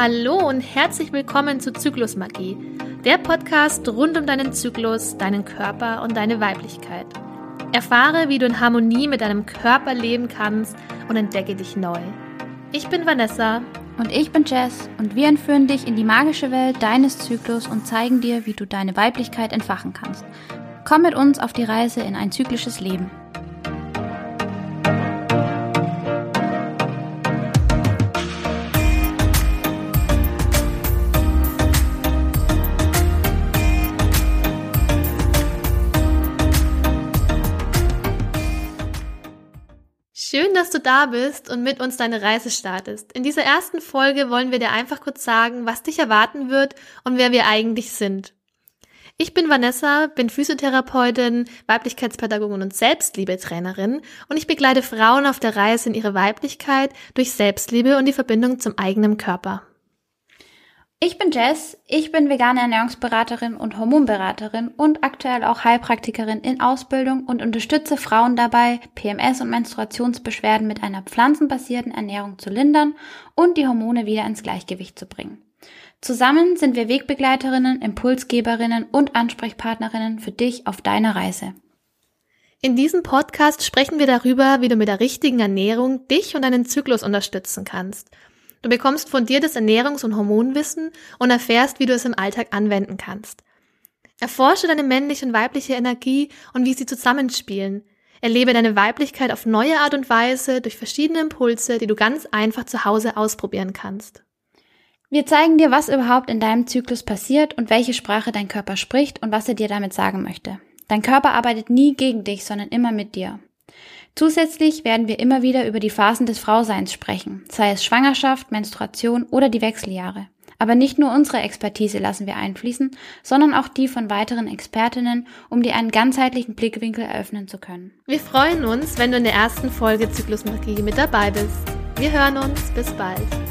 Hallo und herzlich willkommen zu Zyklusmagie, der Podcast rund um deinen Zyklus, deinen Körper und deine Weiblichkeit. Erfahre, wie du in Harmonie mit deinem Körper leben kannst und entdecke dich neu. Ich bin Vanessa. Und ich bin Jess und wir entführen dich in die magische Welt deines Zyklus und zeigen dir, wie du deine Weiblichkeit entfachen kannst. Komm mit uns auf die Reise in ein zyklisches Leben. Schön, dass du da bist und mit uns deine Reise startest. In dieser ersten Folge wollen wir dir einfach kurz sagen, was dich erwarten wird und wer wir eigentlich sind. Ich bin Vanessa, bin Physiotherapeutin, Weiblichkeitspädagogin und Selbstliebetrainerin und ich begleite Frauen auf der Reise in ihre Weiblichkeit durch Selbstliebe und die Verbindung zum eigenen Körper. Ich bin Jess, ich bin vegane Ernährungsberaterin und Hormonberaterin und aktuell auch Heilpraktikerin in Ausbildung und unterstütze Frauen dabei, PMS und Menstruationsbeschwerden mit einer pflanzenbasierten Ernährung zu lindern und die Hormone wieder ins Gleichgewicht zu bringen. Zusammen sind wir Wegbegleiterinnen, Impulsgeberinnen und Ansprechpartnerinnen für dich auf deiner Reise. In diesem Podcast sprechen wir darüber, wie du mit der richtigen Ernährung dich und deinen Zyklus unterstützen kannst – Du bekommst das Ernährungs- und Hormonwissen und erfährst, wie du es im Alltag anwenden kannst. Erforsche deine männliche und weibliche Energie und wie sie zusammenspielen. Erlebe deine Weiblichkeit auf neue Art und Weise durch verschiedene Impulse, die du ganz einfach zu Hause ausprobieren kannst. Wir zeigen dir, was überhaupt in deinem Zyklus passiert und welche Sprache dein Körper spricht und was er dir damit sagen möchte. Dein Körper arbeitet nie gegen dich, sondern immer mit dir. Zusätzlich werden wir immer wieder über die Phasen des Frauseins sprechen, sei es Schwangerschaft, Menstruation oder die Wechseljahre. Aber nicht nur unsere Expertise lassen wir einfließen, sondern auch die von weiteren Expertinnen, um dir einen ganzheitlichen Blickwinkel eröffnen zu können. Wir freuen uns, wenn du in der ersten Folge Zyklusmagie mit dabei bist. Wir hören uns. Bis bald.